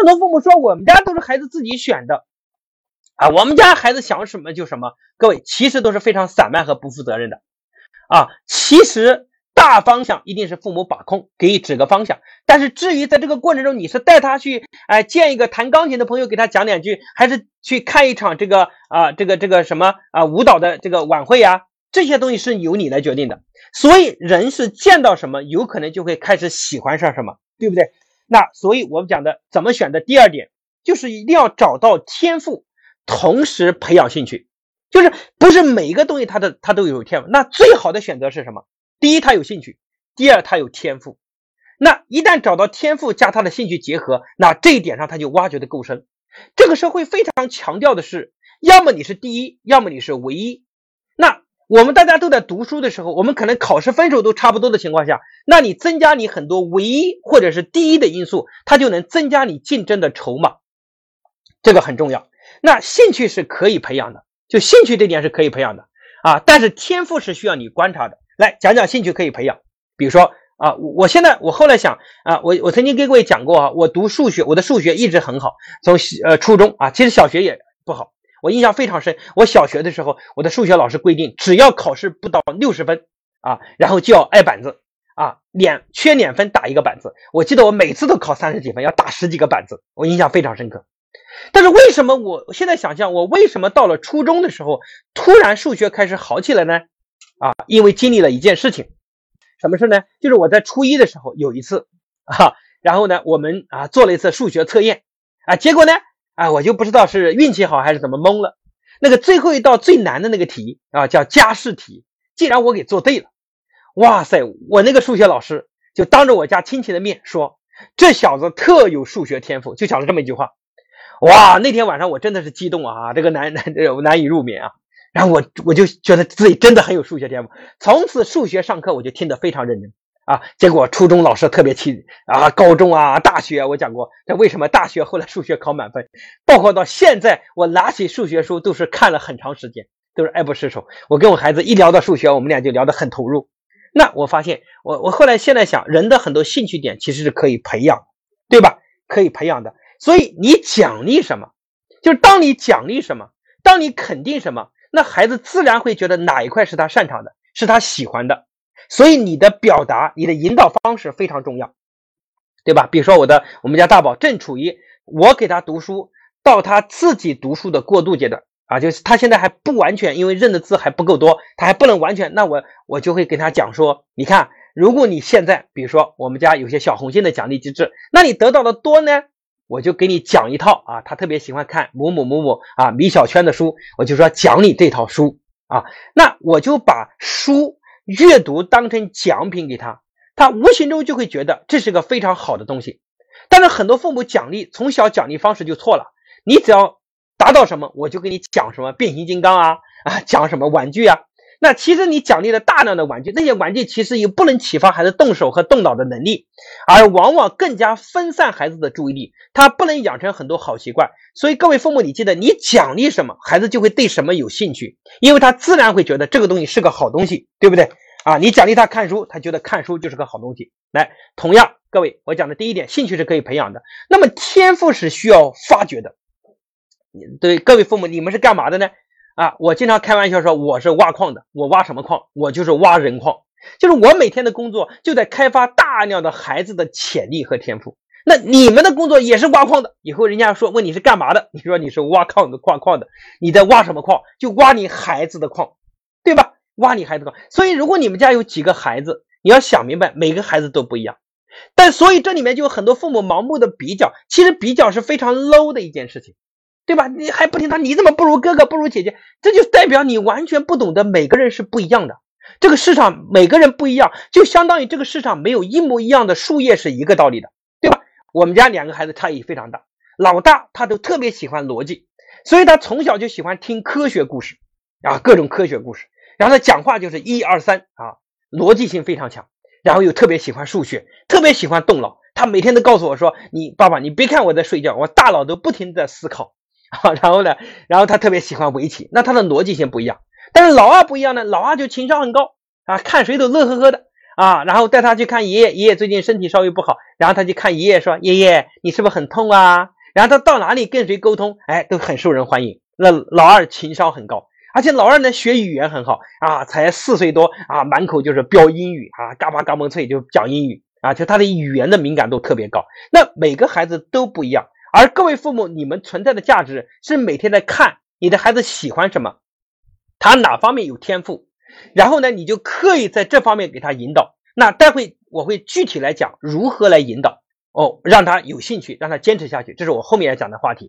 很多父母说我们家都是孩子自己选的啊，我们家孩子想什么就什么。各位其实都是非常散漫和不负责任的啊。其实大方向一定是父母把控，给指个方向。但是至于在这个过程中，你是带他去哎见一个弹钢琴的朋友给他讲两句，还是去看一场这个啊这个这个什么啊舞蹈的这个晚会呀？这些东西是由你来决定的。所以人是见到什么，有可能就会开始喜欢上什么，对不对？那所以我们讲的怎么选的第二点，就是一定要找到天赋，同时培养兴趣。就是不是每一个东西它的它都有天赋。那最好的选择是什么？第一，他有兴趣；第二，他有天赋。那一旦找到天赋加他的兴趣结合，那这一点上他就挖掘的够深。这个社会非常强调的是，要么你是第一，要么你是唯一。我们大家都在读书的时候，我们可能考试分数都差不多的情况下，那你增加你很多唯一或者是第一的因素，它就能增加你竞争的筹码，这个很重要。那兴趣是可以培养的，就兴趣这点是可以培养的啊，但是天赋是需要你观察的。来讲讲兴趣可以培养，比如说啊，我我现在我后来想啊，我我曾经跟各位讲过啊，我读数学，我的数学一直很好，从呃初中啊，其实小学也不好。我印象非常深，我小学的时候，我的数学老师规定，只要考试不到六十分啊，然后就要挨板子啊，脸缺两分打一个板子。我记得我每次都考三十几分，要打十几个板子，我印象非常深刻。但是为什么我现在想象，我为什么到了初中的时候，突然数学开始好起来呢？啊，因为经历了一件事情，什么事呢？就是我在初一的时候有一次啊，然后呢，我们啊做了一次数学测验啊，结果呢？啊，我就不知道是运气好还是怎么蒙了。那个最后一道最难的那个题啊，叫加试题，竟然我给做对了。哇塞，我那个数学老师就当着我家亲戚的面说，这小子特有数学天赋，就讲了这么一句话。哇，那天晚上我真的是激动啊，这个难难 难以入眠啊。然后我我就觉得自己真的很有数学天赋，从此数学上课我就听得非常认真。啊，结果初中老师特别气啊，高中啊，大学我讲过，这为什么大学后来数学考满分？包括到现在，我拿起数学书都是看了很长时间，都是爱不释手。我跟我孩子一聊到数学，我们俩就聊得很投入。那我发现，我我后来现在想，人的很多兴趣点其实是可以培养，对吧？可以培养的。所以你奖励什么，就是当你奖励什么，当你肯定什么，那孩子自然会觉得哪一块是他擅长的，是他喜欢的。所以你的表达，你的引导方式非常重要，对吧？比如说我的我们家大宝正处于我给他读书到他自己读书的过渡阶段啊，就是他现在还不完全，因为认的字还不够多，他还不能完全。那我我就会跟他讲说，你看，如果你现在比如说我们家有些小红心的奖励机制，那你得到的多呢，我就给你讲一套啊，他特别喜欢看某某某某啊米小圈的书，我就说讲你这套书啊，那我就把书。阅读当成奖品给他，他无形中就会觉得这是个非常好的东西。但是很多父母奖励从小奖励方式就错了，你只要达到什么，我就给你讲什么变形金刚啊啊，讲什么玩具啊。那其实你奖励了大量的玩具，那些玩具其实又不能启发孩子动手和动脑的能力，而往往更加分散孩子的注意力，他不能养成很多好习惯。所以各位父母，你记得，你奖励什么，孩子就会对什么有兴趣，因为他自然会觉得这个东西是个好东西，对不对？啊，你奖励他看书，他觉得看书就是个好东西。来，同样，各位，我讲的第一点，兴趣是可以培养的，那么天赋是需要发掘的。对各位父母，你们是干嘛的呢？啊，我经常开玩笑说我是挖矿的，我挖什么矿？我就是挖人矿，就是我每天的工作就在开发大量的孩子的潜力和天赋。那你们的工作也是挖矿的，以后人家说问你是干嘛的，你说你是挖矿的，挖矿的，你在挖什么矿？就挖你孩子的矿，对吧？挖你孩子的矿。所以如果你们家有几个孩子，你要想明白，每个孩子都不一样。但所以这里面就有很多父母盲目的比较，其实比较是非常 low 的一件事情。对吧？你还不听他？你怎么不如哥哥，不如姐姐？这就代表你完全不懂得每个人是不一样的。这个市场每个人不一样，就相当于这个市场没有一模一样的树叶是一个道理的，对吧？我们家两个孩子差异非常大，老大他都特别喜欢逻辑，所以他从小就喜欢听科学故事啊，各种科学故事。然后他讲话就是一二三啊，逻辑性非常强。然后又特别喜欢数学，特别喜欢动脑。他每天都告诉我说：“你爸爸，你别看我在睡觉，我大脑都不停的在思考。”啊，然后呢，然后他特别喜欢围棋，那他的逻辑性不一样。但是老二不一样呢，老二就情商很高啊，看谁都乐呵呵的啊，然后带他去看爷爷，爷爷最近身体稍微不好，然后他就看爷爷说：“爷爷，你是不是很痛啊？”然后他到哪里跟谁沟通，哎，都很受人欢迎。那老二情商很高，而且老二呢学语言很好啊，才四岁多啊，满口就是飙英语啊，嘎巴嘎嘣脆就讲英语啊，就他的语言的敏感度特别高。那每个孩子都不一样，而各位父母，你们存在的价值是每天在看你的孩子喜欢什么，他哪方面有天赋。然后呢，你就刻意在这方面给他引导。那待会我会具体来讲如何来引导哦，让他有兴趣，让他坚持下去。这是我后面要讲的话题。